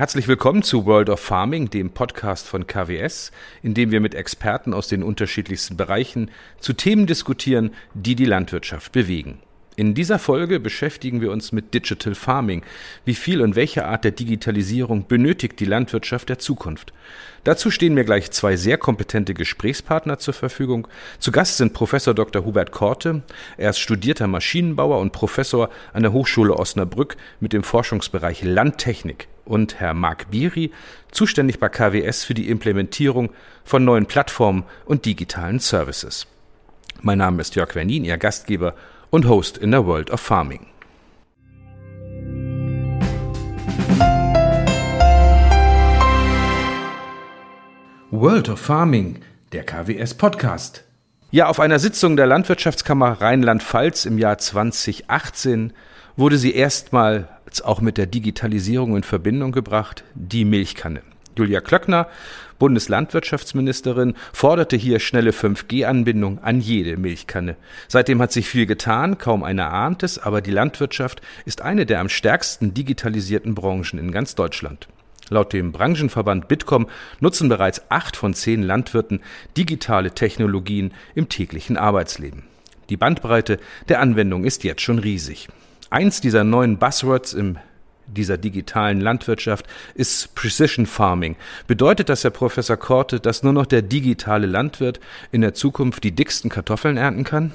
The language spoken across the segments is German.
Herzlich willkommen zu World of Farming, dem Podcast von KWS, in dem wir mit Experten aus den unterschiedlichsten Bereichen zu Themen diskutieren, die die Landwirtschaft bewegen. In dieser Folge beschäftigen wir uns mit Digital Farming. Wie viel und welche Art der Digitalisierung benötigt die Landwirtschaft der Zukunft? Dazu stehen mir gleich zwei sehr kompetente Gesprächspartner zur Verfügung. Zu Gast sind Professor Dr. Hubert Korte. Er ist studierter Maschinenbauer und Professor an der Hochschule Osnabrück mit dem Forschungsbereich Landtechnik. Und Herr Marc Biri, zuständig bei KWS für die Implementierung von neuen Plattformen und digitalen Services. Mein Name ist Jörg Wernin, Ihr Gastgeber und Host in der World of Farming. World of Farming, der KWS Podcast. Ja, auf einer Sitzung der Landwirtschaftskammer Rheinland-Pfalz im Jahr 2018 wurde sie erstmals auch mit der Digitalisierung in Verbindung gebracht, die Milchkanne. Julia Klöckner, Bundeslandwirtschaftsministerin, forderte hier schnelle 5G-Anbindung an jede Milchkanne. Seitdem hat sich viel getan, kaum einer ahnt es, aber die Landwirtschaft ist eine der am stärksten digitalisierten Branchen in ganz Deutschland. Laut dem Branchenverband Bitkom nutzen bereits acht von zehn Landwirten digitale Technologien im täglichen Arbeitsleben. Die Bandbreite der Anwendung ist jetzt schon riesig. Eins dieser neuen Buzzwords im dieser digitalen Landwirtschaft ist Precision Farming. Bedeutet das, Herr Professor Korte, dass nur noch der digitale Landwirt in der Zukunft die dicksten Kartoffeln ernten kann?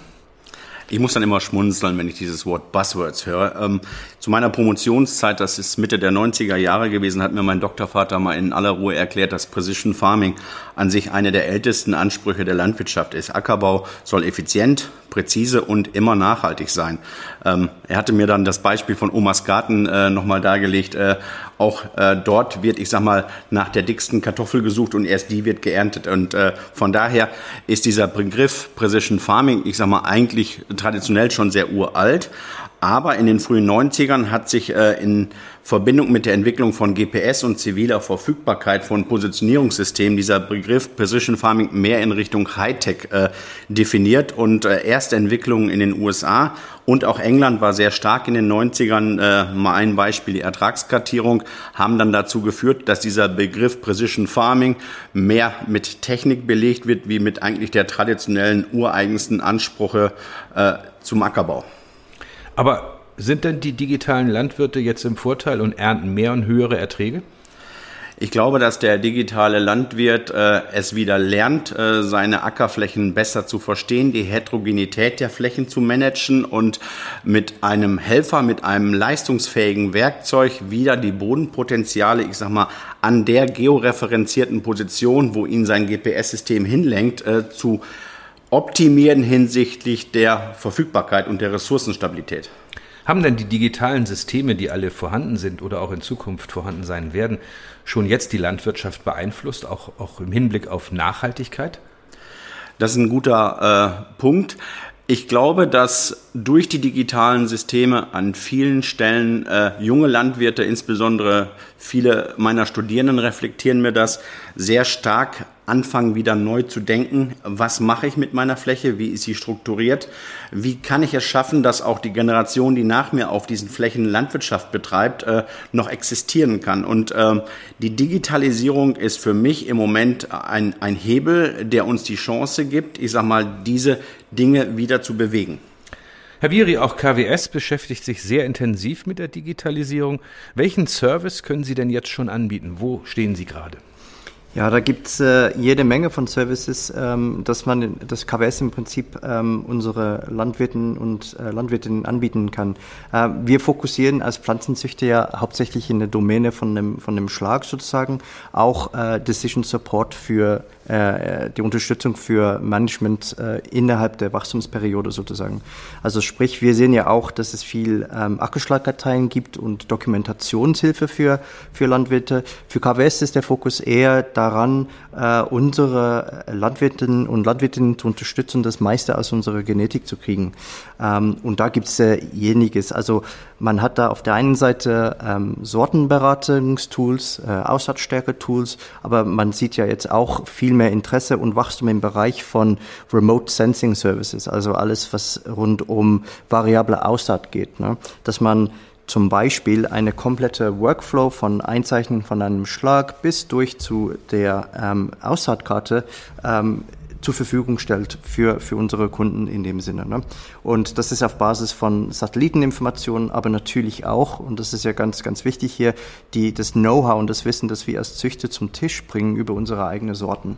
Ich muss dann immer schmunzeln, wenn ich dieses Wort Buzzwords höre. Ähm, zu meiner Promotionszeit, das ist Mitte der 90er Jahre gewesen, hat mir mein Doktorvater mal in aller Ruhe erklärt, dass Precision Farming an sich eine der ältesten Ansprüche der Landwirtschaft ist. Ackerbau soll effizient, präzise und immer nachhaltig sein. Ähm, er hatte mir dann das Beispiel von Omas Garten äh, nochmal dargelegt. Äh, auch äh, dort wird, ich sag mal, nach der dicksten Kartoffel gesucht und erst die wird geerntet. Und äh, von daher ist dieser Begriff Precision Farming, ich sag mal, eigentlich traditionell schon sehr uralt. Aber in den frühen 90ern hat sich äh, in Verbindung mit der Entwicklung von GPS und ziviler Verfügbarkeit von Positionierungssystemen dieser Begriff Precision Farming mehr in Richtung Hightech äh, definiert und äh, erste Entwicklungen in den USA und auch England war sehr stark in den 90ern. Äh, mal ein Beispiel, die Ertragskartierung, haben dann dazu geführt, dass dieser Begriff Precision Farming mehr mit Technik belegt wird, wie mit eigentlich der traditionellen ureigensten Ansprüche äh, zum Ackerbau. Aber sind denn die digitalen Landwirte jetzt im Vorteil und ernten mehr und höhere Erträge? Ich glaube, dass der digitale Landwirt äh, es wieder lernt, äh, seine Ackerflächen besser zu verstehen, die Heterogenität der Flächen zu managen und mit einem Helfer, mit einem leistungsfähigen Werkzeug wieder die Bodenpotenziale, ich sag mal, an der georeferenzierten Position, wo ihn sein GPS-System hinlenkt, äh, zu optimieren hinsichtlich der Verfügbarkeit und der Ressourcenstabilität. Haben denn die digitalen Systeme, die alle vorhanden sind oder auch in Zukunft vorhanden sein werden, schon jetzt die Landwirtschaft beeinflusst, auch, auch im Hinblick auf Nachhaltigkeit? Das ist ein guter äh, Punkt. Ich glaube, dass durch die digitalen Systeme an vielen Stellen äh, junge Landwirte, insbesondere viele meiner Studierenden reflektieren mir das, sehr stark anfangen, wieder neu zu denken. Was mache ich mit meiner Fläche? Wie ist sie strukturiert? Wie kann ich es schaffen, dass auch die Generation, die nach mir auf diesen Flächen Landwirtschaft betreibt, äh, noch existieren kann? Und äh, die Digitalisierung ist für mich im Moment ein, ein Hebel, der uns die Chance gibt, ich sag mal, diese Dinge wieder zu bewegen. Herr Biri, auch KWS beschäftigt sich sehr intensiv mit der Digitalisierung. Welchen Service können Sie denn jetzt schon anbieten? Wo stehen Sie gerade? Ja, da gibt's äh, jede Menge von Services, ähm, dass man das KWS im Prinzip ähm, unsere Landwirten und äh, Landwirtinnen anbieten kann. Äh, wir fokussieren als Pflanzenzüchter ja hauptsächlich in der Domäne von dem, von dem Schlag sozusagen, auch äh, Decision Support für äh, die Unterstützung für Management äh, innerhalb der Wachstumsperiode sozusagen. Also sprich, wir sehen ja auch, dass es viel ähm, Ackerschlagkarteien gibt und Dokumentationshilfe für, für Landwirte. Für KWS ist der Fokus eher daran, äh, unsere Landwirtinnen und Landwirtinnen zu unterstützen, das meiste aus unserer Genetik zu kriegen. Ähm, und da gibt es äh, jeniges. Also man hat da auf der einen Seite ähm, Sortenberatungstools, äh, Aussatzstärke-Tools, aber man sieht ja jetzt auch viel mehr Interesse und Wachstum im Bereich von Remote Sensing Services, also alles, was rund um variable Aussaat geht. Ne? Dass man zum Beispiel eine komplette Workflow von Einzeichnen von einem Schlag bis durch zu der ähm, Aussaatkarte ähm, zur Verfügung stellt für, für unsere Kunden in dem Sinne. Ne? Und das ist auf Basis von Satelliteninformationen, aber natürlich auch, und das ist ja ganz, ganz wichtig hier, die, das Know-how und das Wissen, das wir als Züchter zum Tisch bringen über unsere eigenen Sorten.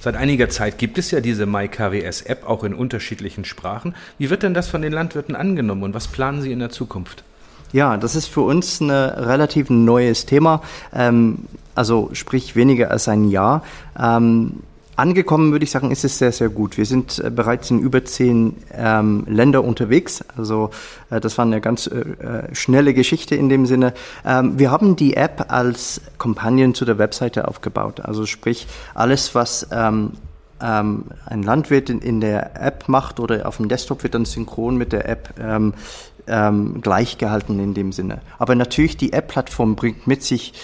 Seit einiger Zeit gibt es ja diese MyKWS-App auch in unterschiedlichen Sprachen. Wie wird denn das von den Landwirten angenommen und was planen Sie in der Zukunft? Ja, das ist für uns ein relativ neues Thema. Ähm, also sprich weniger als ein Jahr. Ähm, Angekommen würde ich sagen, ist es sehr, sehr gut. Wir sind äh, bereits in über zehn ähm, Länder unterwegs. Also äh, das war eine ganz äh, äh, schnelle Geschichte in dem Sinne. Ähm, wir haben die App als Companion zu der Webseite aufgebaut. Also sprich, alles, was ähm, ähm, ein Landwirt in, in, der App macht oder auf dem Desktop wird dann synchron mit der App ähm, ähm, gleichgehalten in dem Sinne. Aber natürlich die App-Plattform bringt mit sich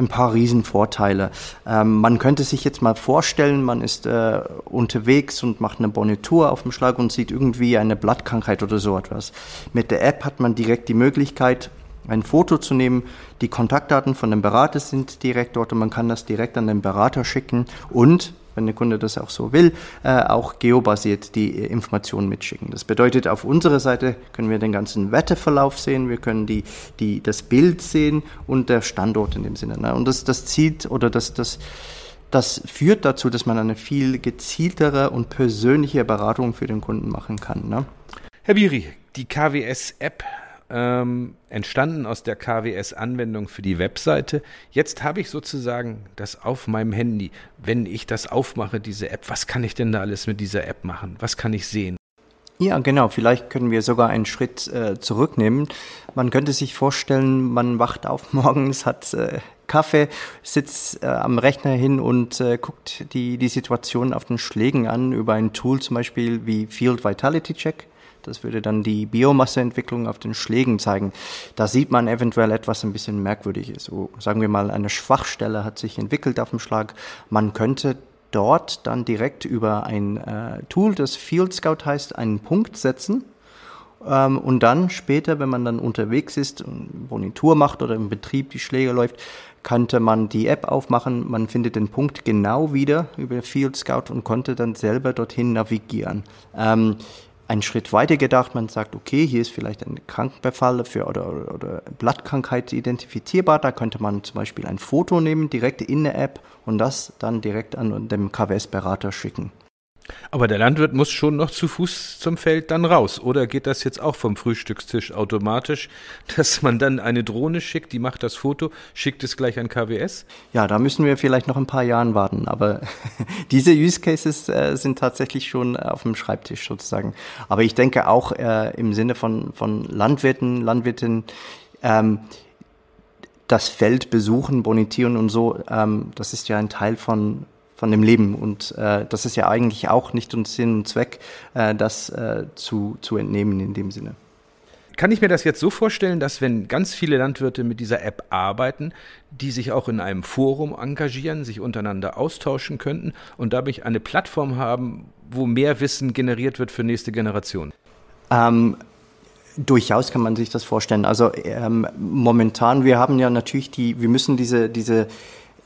ein paar Riesenvorteile. Ähm, man könnte sich jetzt mal vorstellen, man ist äh, unterwegs und macht eine Bonitur auf dem Schlag und sieht irgendwie eine Blattkrankheit oder so etwas. Mit der App hat man direkt die Möglichkeit, ein Foto zu nehmen. Die Kontaktdaten von dem Berater sind direkt dort und man kann das direkt an den Berater schicken und wenn der Kunde das auch so will, äh, auch geobasiert die äh, Informationen mitschicken. Das bedeutet, auf unserer Seite können wir den ganzen Wetterverlauf sehen, wir können die, die, das Bild sehen und der Standort in dem Sinne. Ne? Und das, das zieht oder das, das, das führt dazu, dass man eine viel gezieltere und persönliche Beratung für den Kunden machen kann. Ne? Herr Biri, die KWS-App ähm, entstanden aus der KWS-Anwendung für die Webseite. Jetzt habe ich sozusagen das auf meinem Handy. Wenn ich das aufmache, diese App, was kann ich denn da alles mit dieser App machen? Was kann ich sehen? Ja, genau. Vielleicht können wir sogar einen Schritt äh, zurücknehmen. Man könnte sich vorstellen, man wacht auf morgens, hat äh, Kaffee, sitzt äh, am Rechner hin und äh, guckt die, die Situation auf den Schlägen an über ein Tool zum Beispiel wie Field Vitality Check. Das würde dann die Biomasseentwicklung auf den Schlägen zeigen. Da sieht man eventuell etwas ein bisschen merkwürdig ist. So, sagen wir mal, eine Schwachstelle hat sich entwickelt auf dem Schlag. Man könnte dort dann direkt über ein äh, Tool, das Field Scout heißt, einen Punkt setzen. Ähm, und dann später, wenn man dann unterwegs ist, Bonitur macht oder im Betrieb die Schläge läuft, könnte man die App aufmachen, man findet den Punkt genau wieder über Field Scout und konnte dann selber dorthin navigieren. Ähm, einen Schritt weiter gedacht. Man sagt, okay, hier ist vielleicht ein Krankenbefall für oder, oder, Blattkrankheit identifizierbar. Da könnte man zum Beispiel ein Foto nehmen, direkt in der App und das dann direkt an den KWS-Berater schicken. Aber der Landwirt muss schon noch zu Fuß zum Feld dann raus. Oder geht das jetzt auch vom Frühstückstisch automatisch, dass man dann eine Drohne schickt, die macht das Foto, schickt es gleich an KWS? Ja, da müssen wir vielleicht noch ein paar Jahren warten. Aber diese Use Cases äh, sind tatsächlich schon auf dem Schreibtisch sozusagen. Aber ich denke auch äh, im Sinne von, von Landwirten, Landwirtinnen, ähm, das Feld besuchen, bonitieren und so, ähm, das ist ja ein Teil von von dem Leben. Und äh, das ist ja eigentlich auch nicht uns Sinn und Zweck, äh, das äh, zu, zu entnehmen in dem Sinne. Kann ich mir das jetzt so vorstellen, dass wenn ganz viele Landwirte mit dieser App arbeiten, die sich auch in einem Forum engagieren, sich untereinander austauschen könnten und dadurch eine Plattform haben, wo mehr Wissen generiert wird für nächste Generationen? Ähm, durchaus kann man sich das vorstellen. Also ähm, momentan, wir haben ja natürlich die, wir müssen diese, diese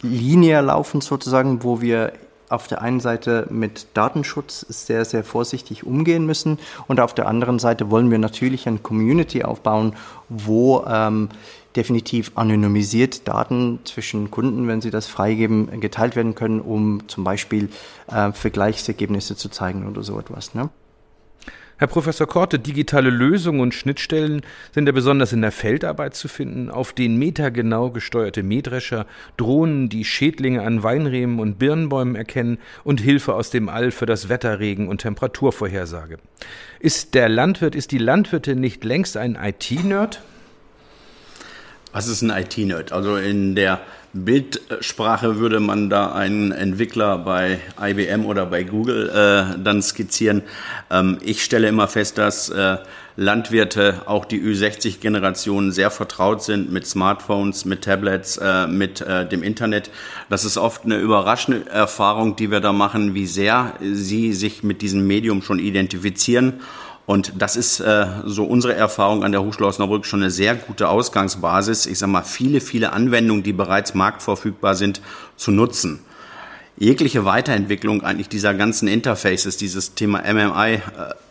Linie laufen sozusagen, wo wir auf der einen Seite mit Datenschutz sehr, sehr vorsichtig umgehen müssen und auf der anderen Seite wollen wir natürlich eine Community aufbauen, wo ähm, definitiv anonymisiert Daten zwischen Kunden, wenn sie das freigeben, geteilt werden können, um zum Beispiel äh, Vergleichsergebnisse zu zeigen oder so etwas. Ne? Herr Professor Korte, digitale Lösungen und Schnittstellen sind ja besonders in der Feldarbeit zu finden, auf denen metergenau gesteuerte Mähdrescher, Drohnen, die Schädlinge an Weinreben und Birnbäumen erkennen und Hilfe aus dem All für das Wetterregen und Temperaturvorhersage. Ist der Landwirt, ist die Landwirtin nicht längst ein IT-Nerd? Was ist ein IT-Nerd? Also in der Bildsprache würde man da einen Entwickler bei IBM oder bei Google äh, dann skizzieren. Ähm, ich stelle immer fest, dass äh, Landwirte, auch die Ü60-Generation, sehr vertraut sind mit Smartphones, mit Tablets, äh, mit äh, dem Internet. Das ist oft eine überraschende Erfahrung, die wir da machen, wie sehr sie sich mit diesem Medium schon identifizieren Und das ist äh, so unsere Erfahrung an der Hochschule Osnabrück schon eine sehr gute Ausgangsbasis. Ich sage mal, viele, viele Anwendungen, die bereits marktverfügbar sind, zu nutzen. Jegliche Weiterentwicklung eigentlich dieser ganzen Interfaces, dieses Thema MMI, äh,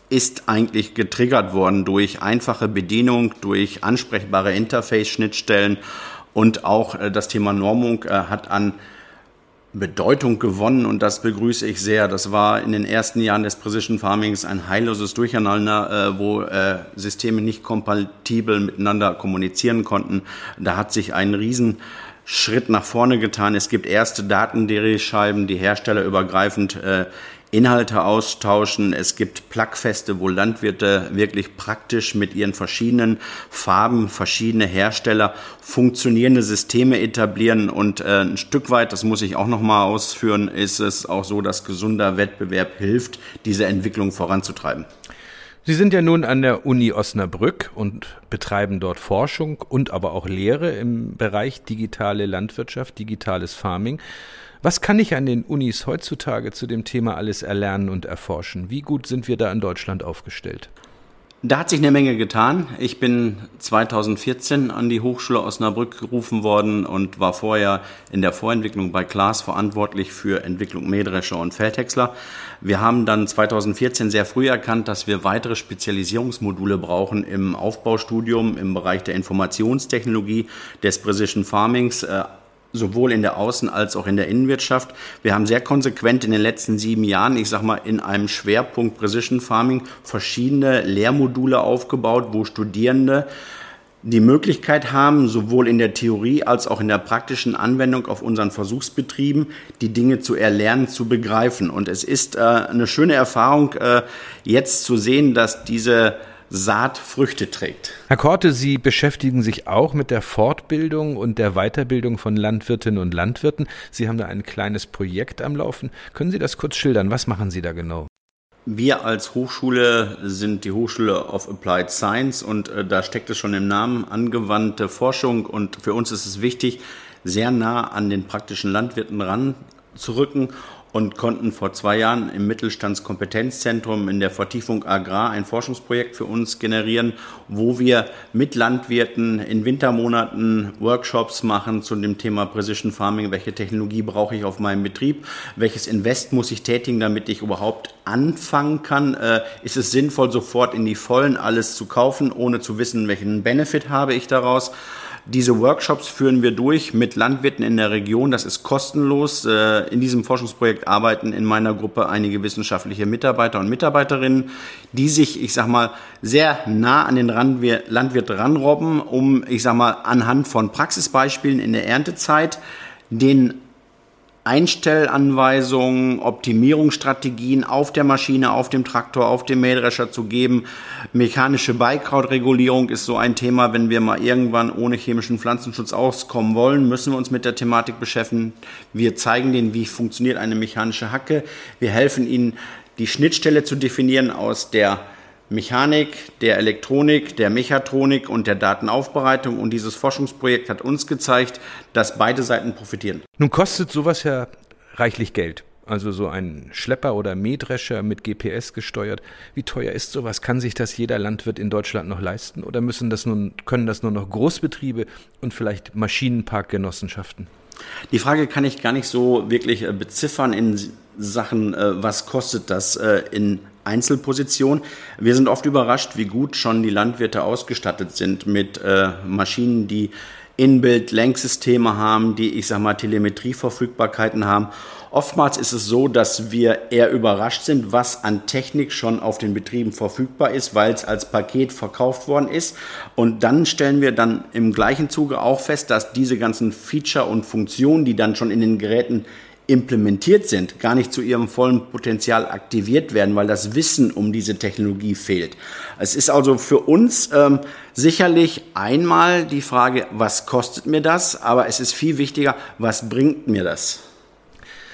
ist eigentlich getriggert worden durch einfache Bedienung, durch ansprechbare Interface-Schnittstellen und auch äh, das Thema Normung äh, hat an Bedeutung gewonnen und das begrüße ich sehr. Das war in den ersten Jahren des Precision Farmings ein heilloses Durcheinander, äh, wo äh, Systeme nicht kompatibel miteinander kommunizieren konnten. Da hat sich ein Riesenschritt nach vorne getan. Es gibt erste Datendrehscheiben, die herstellerübergreifend äh, Inhalte austauschen. Es gibt Plugfeste, wo Landwirte wirklich praktisch mit ihren verschiedenen Farben, verschiedene Hersteller funktionierende Systeme etablieren. Und äh, ein Stück weit, das muss ich auch noch mal ausführen, ist es auch so, dass gesunder Wettbewerb hilft, diese Entwicklung voranzutreiben. Sie sind ja nun an der Uni Osnabrück und betreiben dort Forschung und aber auch Lehre im Bereich digitale Landwirtschaft, digitales Farming. Was kann ich an den Unis heutzutage zu dem Thema alles erlernen und erforschen? Wie gut sind wir da in Deutschland aufgestellt? Da hat sich eine Menge getan. Ich bin 2014 an die Hochschule Osnabrück gerufen worden und war vorher in der Vorentwicklung bei Klaas verantwortlich für Entwicklung Mähdrescher und Feldhäcksler. Wir haben dann 2014 sehr früh erkannt, dass wir weitere Spezialisierungsmodule brauchen im Aufbaustudium im Bereich der Informationstechnologie des Precision Farmings äh, sowohl in der Außen- als auch in der Innenwirtschaft. Wir haben sehr konsequent in den letzten sieben Jahren, ich sag mal, in einem Schwerpunkt Precision Farming verschiedene Lehrmodule aufgebaut, wo Studierende die Möglichkeit haben, sowohl in der Theorie als auch in der praktischen Anwendung auf unseren Versuchsbetrieben die Dinge zu erlernen, zu begreifen. Und es ist äh, eine schöne Erfahrung, äh, jetzt zu sehen, dass diese Saat Früchte trägt. Herr Korte, Sie beschäftigen sich auch mit der Fortbildung und der Weiterbildung von Landwirtinnen und Landwirten. Sie haben da ein kleines Projekt am Laufen. Können Sie das kurz schildern? Was machen Sie da genau? Wir als Hochschule sind die Hochschule of Applied Science und äh, da steckt es schon im Namen angewandte Forschung und für uns ist es wichtig, sehr nah an den praktischen Landwirten ranzurücken und konnten vor zwei Jahren im Mittelstandskompetenzzentrum in der Vertiefung Agrar ein Forschungsprojekt für uns generieren, wo wir mit Landwirten in Wintermonaten Workshops machen zu dem Thema Precision Farming. Welche Technologie brauche ich auf meinem Betrieb? Welches Invest muss ich tätigen, damit ich überhaupt anfangen kann? Äh, ist es sinnvoll, sofort in die Vollen alles zu kaufen, ohne zu wissen, welchen Benefit habe ich daraus? Diese Workshops führen wir durch mit Landwirten in der Region. Das ist kostenlos. Äh, in diesem Forschungsprojekt arbeiten in meiner Gruppe einige wissenschaftliche Mitarbeiter und Mitarbeiterinnen, die sich, ich sag mal, sehr nah an den Landwirt ranrobben, um, ich sag mal, anhand von Praxisbeispielen in der Erntezeit den Einstellanweisungen, Optimierungsstrategien auf der Maschine, auf dem Traktor, auf dem Mähdrescher zu geben. Mechanische Beikrautregulierung ist so ein Thema. Wenn wir mal irgendwann ohne chemischen Pflanzenschutz auskommen wollen, müssen wir uns mit der Thematik beschäftigen. Wir zeigen denen, wie funktioniert eine mechanische Hacke. Wir helfen ihnen, die Schnittstelle zu definieren aus der Mechanik, der Elektronik, der Mechatronik und der Datenaufbereitung. Und dieses Forschungsprojekt hat uns gezeigt, dass beide Seiten profitieren. Nun kostet sowas ja reichlich Geld. Also so ein Schlepper oder Mähdrescher mit GPS gesteuert. Wie teuer ist sowas? Kann sich das jeder Landwirt in Deutschland noch leisten? Oder müssen das nun, können das nur noch Großbetriebe und vielleicht Maschinenparkgenossenschaften? Die Frage kann ich gar nicht so wirklich äh, beziffern in Sachen, äh, was kostet das äh, in Einzelposition. Wir sind oft überrascht, wie gut schon die Landwirte ausgestattet sind mit äh, Maschinen, die Inbuild-Lenksysteme haben, die, ich sag mal, Telemetrieverfügbarkeiten haben. Oftmals ist es so, dass wir eher überrascht sind, was an Technik schon auf den Betrieben verfügbar ist, weil es als Paket verkauft worden ist. Und dann stellen wir dann im gleichen Zuge auch fest, dass diese ganzen Feature und Funktionen, die dann schon in den Geräten implementiert sind, gar nicht zu ihrem vollen Potenzial aktiviert werden, weil das Wissen um diese Technologie fehlt. Es ist also für uns ähm, sicherlich einmal die Frage, was kostet mir das, aber es ist viel wichtiger, was bringt mir das?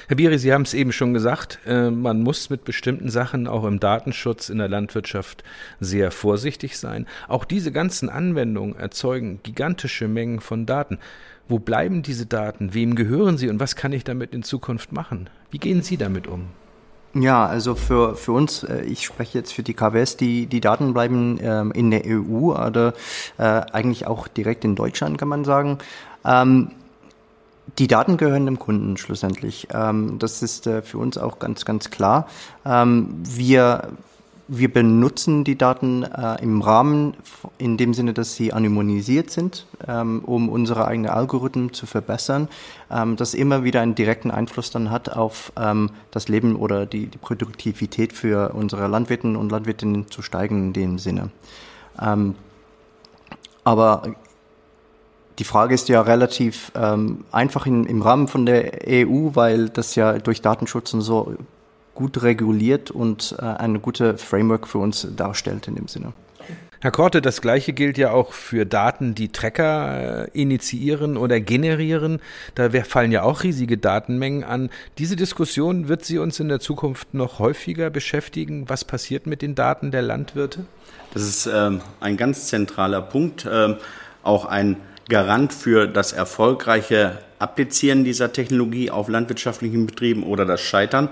Herr Biri, Sie haben es eben schon gesagt, äh, man muss mit bestimmten Sachen auch im Datenschutz in der Landwirtschaft sehr vorsichtig sein. Auch diese ganzen Anwendungen erzeugen gigantische Mengen von Daten. Wo bleiben diese Daten? Wem gehören sie und was kann ich damit in Zukunft machen? Wie gehen Sie damit um? Ja, also für, für uns, äh, ich spreche jetzt für die KWS, die, die Daten bleiben ähm, in der EU oder äh, eigentlich auch direkt in Deutschland, kann man sagen. Ähm, die Daten gehören dem Kunden schlussendlich. Ähm, das ist äh, für uns auch ganz, ganz klar. Wir wir benutzen die Daten äh, im Rahmen, in dem Sinne, dass sie anonymisiert sind, ähm, um unsere eigenen Algorithmen zu verbessern, ähm, das immer wieder einen direkten Einfluss dann hat auf ähm, das Leben oder die, die Produktivität für unsere Landwirten und Landwirtinnen zu steigen in dem Sinne. Ähm, aber die Frage ist ja relativ ähm, einfach in, im Rahmen von der EU, weil das ja durch Datenschutz und so gut reguliert und äh, eine gute Framework für uns darstellt in dem Sinne. Herr Korte, das Gleiche gilt ja auch für Daten, die Trecker äh, initiieren oder generieren. Da fallen ja auch riesige Datenmengen an. Diese Diskussion wird sie uns in der Zukunft noch häufiger beschäftigen. Was passiert mit den Daten der Landwirte? Das ist ähm, ein ganz zentraler Punkt, ähm, auch ein Garant für das erfolgreiche Applizieren dieser Technologie auf landwirtschaftlichen Betrieben oder das Scheitern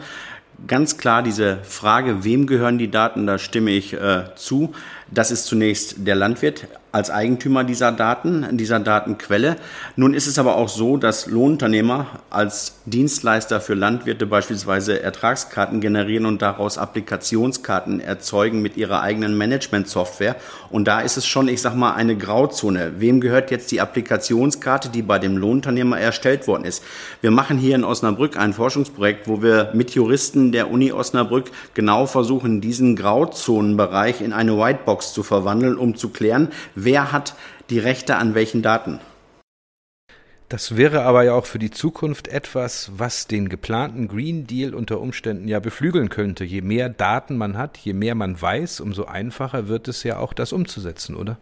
ganz klar diese Frage, wem gehören die Daten, da stimme ich äh, zu. Das ist zunächst der Landwirt als Eigentümer dieser Daten, dieser Datenquelle. Nun ist es aber auch so, dass Lohnunternehmer als Dienstleister für Landwirte beispielsweise Ertragskarten generieren und daraus Applikationskarten erzeugen mit ihrer eigenen Management-Software. Und da ist es schon, ich sag mal, eine Grauzone. Wem gehört jetzt die Applikationskarte, die bei dem Lohnunternehmer erstellt worden ist? Wir machen hier in Osnabrück ein Forschungsprojekt, wo wir mit Juristen der Uni Osnabrück genau versuchen, diesen Grauzonenbereich in eine Whitebox zu verwandeln, um zu klären, wer hat die Rechte an welchen Daten. Das wäre aber ja auch für die Zukunft etwas, was den geplanten Green Deal unter Umständen ja beflügeln könnte. Je mehr Daten man hat, je mehr man weiß, umso einfacher wird es ja auch, das umzusetzen, oder?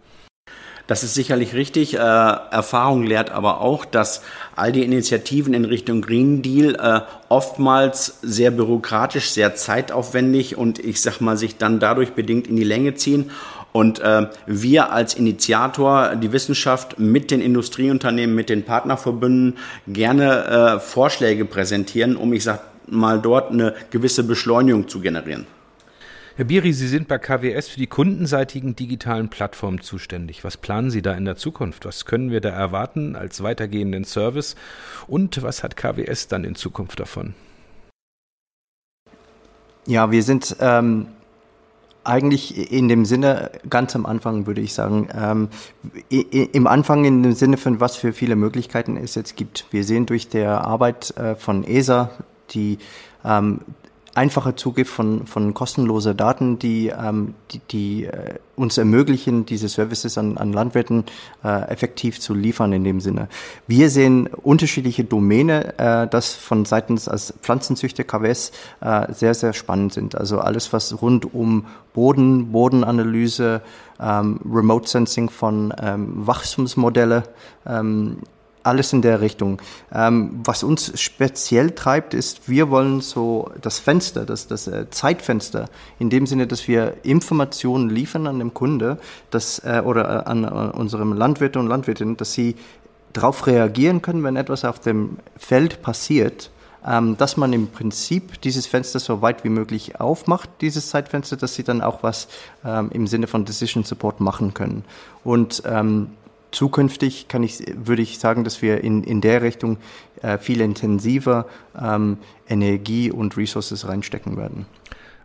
Das ist sicherlich richtig. Äh, Erfahrung lehrt aber auch, dass all die Initiativen in Richtung Green Deal äh, oftmals sehr bürokratisch, sehr zeitaufwendig und ich sag mal sich dann dadurch bedingt in die Länge ziehen und äh, wir als Initiator, die Wissenschaft mit den Industrieunternehmen, mit den Partnerverbünden gerne äh, Vorschläge präsentieren, um, ich sag mal, dort eine gewisse Beschleunigung zu generieren. Herr Biri, Sie sind bei KWS für die kundenseitigen digitalen Plattformen zuständig. Was planen Sie da in der Zukunft? Was können wir da erwarten als weitergehenden Service? Und was hat KWS dann in Zukunft davon? Ja, wir sind ähm, eigentlich in dem Sinne, ganz am Anfang würde ich sagen, ähm, im Anfang in dem Sinne von was für viele Möglichkeiten es jetzt gibt. Wir sehen durch der Arbeit äh, von ESA, die ähm, einfacher Zugriff von, von kostenloser Daten, die, ähm, die, die äh, uns ermöglichen, diese Services an, an Landwirten äh, effektiv zu liefern in dem Sinne. Wir sehen unterschiedliche Domäne, äh, das von seitens als Pflanzenzüchter KWS äh, sehr, sehr spannend sind. Also alles, was rund um Boden, Bodenanalyse, ähm, Remote Sensing von ähm, Wachstumsmodelle, ähm, alles in der Richtung. Ähm, was uns speziell treibt, ist, wir wollen so das Fenster, das, das äh, Zeitfenster, in dem Sinne, dass wir Informationen liefern an dem Kunde dass, äh, oder äh, an, an unserem Landwirte und Landwirtinnen, dass sie darauf reagieren können, wenn etwas auf dem Feld passiert, ähm, dass man im Prinzip dieses Fenster so weit wie möglich aufmacht, dieses Zeitfenster, dass sie dann auch was ähm, im Sinne von Decision Support machen können. Und ähm, zukünftig kann ich, würde ich sagen, dass wir in, in der Richtung äh, viel intensiver ähm, Energie und Resources reinstecken werden.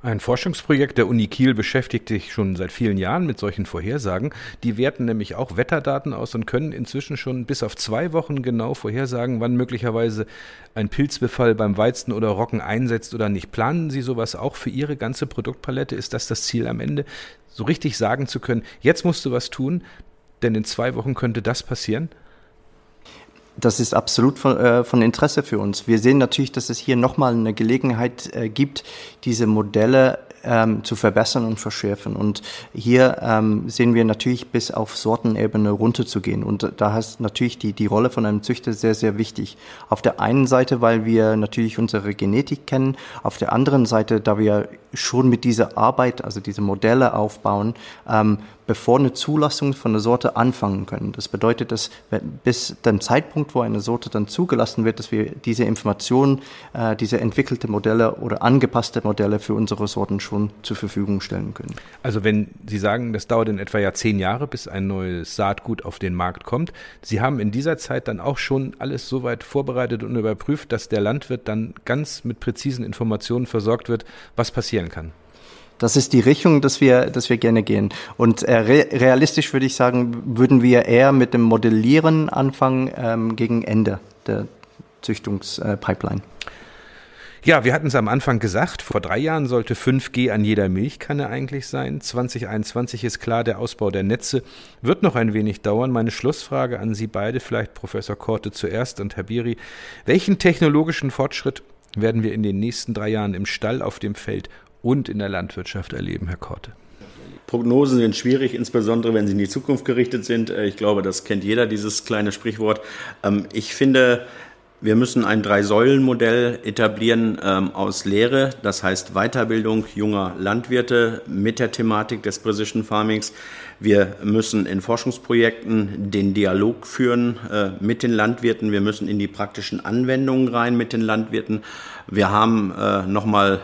Ein Forschungsprojekt der Uni Kiel beschäftigt sich schon seit vielen Jahren mit solchen Vorhersagen. Die werten nämlich auch Wetterdaten aus und können inzwischen schon bis auf zwei Wochen genau vorhersagen, wann möglicherweise ein Pilzbefall beim Weizen oder Roggen einsetzt oder nicht. Planen Sie sowas auch für Ihre ganze Produktpalette? Ist das das Ziel am Ende, so richtig sagen zu können, jetzt musst du was tun, denn in zwei Wochen könnte das passieren? Das ist absolut von, äh, von, Interesse für uns. Wir sehen natürlich, dass es hier nochmal eine Gelegenheit äh, gibt, diese Modelle ähm, zu verbessern und verschärfen. Und hier ähm, sehen wir natürlich bis auf Sortenebene runterzugehen. Und da ist natürlich die, die Rolle von einem Züchter sehr, sehr wichtig. Auf der einen Seite, weil wir natürlich unsere Genetik kennen, auf der anderen Seite, da wir schon mit dieser Arbeit, also diese Modelle aufbauen, ähm, bevor eine Zulassung von der Sorte anfangen können. Das bedeutet, dass bis dem Zeitpunkt, wo eine Sorte dann zugelassen wird, dass wir diese Informationen, äh, diese entwickelte Modelle oder angepasste Modelle für unsere Sorten schon zur Verfügung stellen können. Also wenn Sie sagen, das dauert in etwa ja zehn Jahre, bis ein neues Saatgut auf den Markt kommt, Sie haben in dieser Zeit dann auch schon alles so weit vorbereitet und überprüft, dass der Landwirt dann ganz mit präzisen Informationen versorgt wird, was passieren kann. Das ist die Richtung, dass wir, dass wir gerne gehen. Und äh, re realistisch würde ich sagen, würden wir eher mit dem Modellieren anfangen ähm, gegen Ende der Züchtungspipeline. Ja, wir hatten es am Anfang gesagt, vor drei Jahren sollte 5G an jeder Milchkanne eigentlich sein. 2021 ist klar, der Ausbau der Netze wird noch ein wenig dauern. Meine Schlussfrage an Sie beide, vielleicht Professor Korte zuerst und Herr Biri. Welchen technologischen Fortschritt werden wir in den nächsten drei Jahren im Stall, auf dem Feld und in der Landwirtschaft erleben, Herr Korte? Prognosen sind schwierig, insbesondere wenn sie in die Zukunft gerichtet sind. Äh, ich glaube, das kennt jeder, dieses kleine Sprichwort. Ähm, ich finde, wir müssen ein Drei-Säulen-Modell etablieren ähm, aus Lehre, das heißt Weiterbildung junger Landwirte mit der Thematik des Precision Farmings. Wir müssen in Forschungsprojekten den Dialog führen äh, mit den Landwirten. Wir müssen in die praktischen Anwendungen rein mit den Landwirten. Wir haben äh, nochmal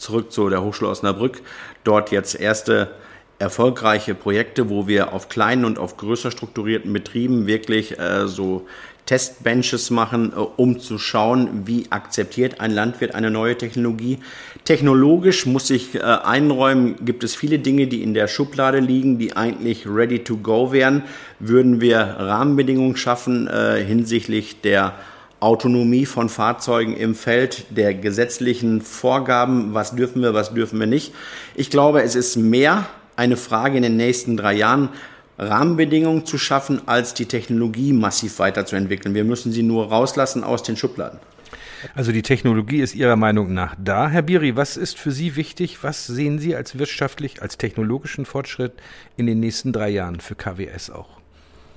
zurück zu der Hochschule Osnabrück. Dort jetzt erste erfolgreiche Projekte, wo wir auf kleinen und auf größer strukturierten Betrieben wirklich äh, so Testbenches machen, äh, um zu schauen, wie akzeptiert ein Landwirt eine neue Technologie. Technologisch muss ich äh, einräumen, gibt es viele Dinge, die in der Schublade liegen, die eigentlich ready to go wären. Würden wir Rahmenbedingungen schaffen äh, hinsichtlich der Autonomie von Fahrzeugen im Feld, der gesetzlichen Vorgaben, was dürfen wir, was dürfen wir nicht. Ich glaube, es ist mehr eine Frage in den nächsten drei Jahren, Rahmenbedingungen zu schaffen, als die Technologie massiv weiterzuentwickeln. Wir müssen sie nur rauslassen aus den Schubladen. Also die Technologie ist Ihrer Meinung nach da. Herr Biri, was ist für Sie wichtig? Was sehen Sie als wirtschaftlich, als technologischen Fortschritt in den nächsten drei Jahren für KWS auch?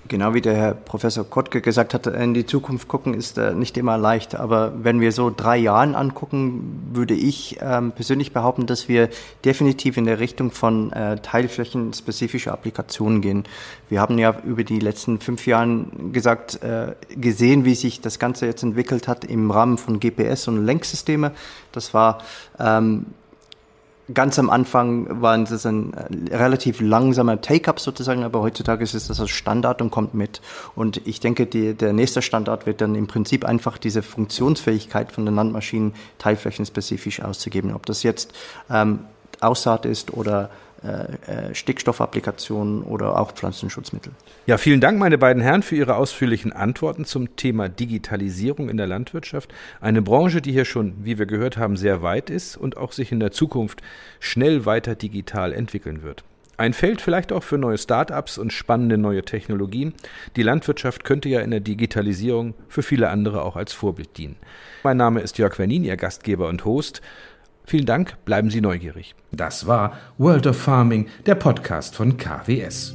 Genau wie der Herr Professor Kottke gesagt hat, in die Zukunft gucken ist äh, nicht immer leicht. Aber wenn wir so drei Jahren angucken, würde ich ähm, persönlich behaupten, dass wir definitiv in der Richtung von äh, teilflächenspezifischer Applikationen gehen. Wir haben ja über die letzten fünf Jahren gesagt, äh, gesehen, wie sich das Ganze jetzt entwickelt hat im Rahmen von GPS und Lenksysteme. Das war ähm, ganz am Anfang waren es ein äh, relativ langsamer Take-up sozusagen, aber heutzutage ist es das Standard und kommt mit. Und ich denke, die, der nächste Standard wird dann im Prinzip einfach diese Funktionsfähigkeit von den Landmaschinen teilflächenspezifisch auszugeben. Ob das jetzt ähm, Aussaat ist oder äh, Stickstoffapplikationen oder auch Pflanzenschutzmittel. Ja, vielen Dank, meine beiden Herren, für Ihre ausführlichen Antworten zum Thema Digitalisierung in der Landwirtschaft. Eine Branche, die hier schon, wie wir gehört haben, sehr weit ist und auch sich in der Zukunft schnell weiter digital entwickeln wird. Ein Feld vielleicht auch für neue Start-ups und spannende neue Technologien. Die Landwirtschaft könnte ja in der Digitalisierung für viele andere auch als Vorbild dienen. Mein Name ist Jörg Wernin, Ihr Gastgeber und Host. Vielen Dank, bleiben Sie neugierig. Das war World of Farming, der Podcast von KWS.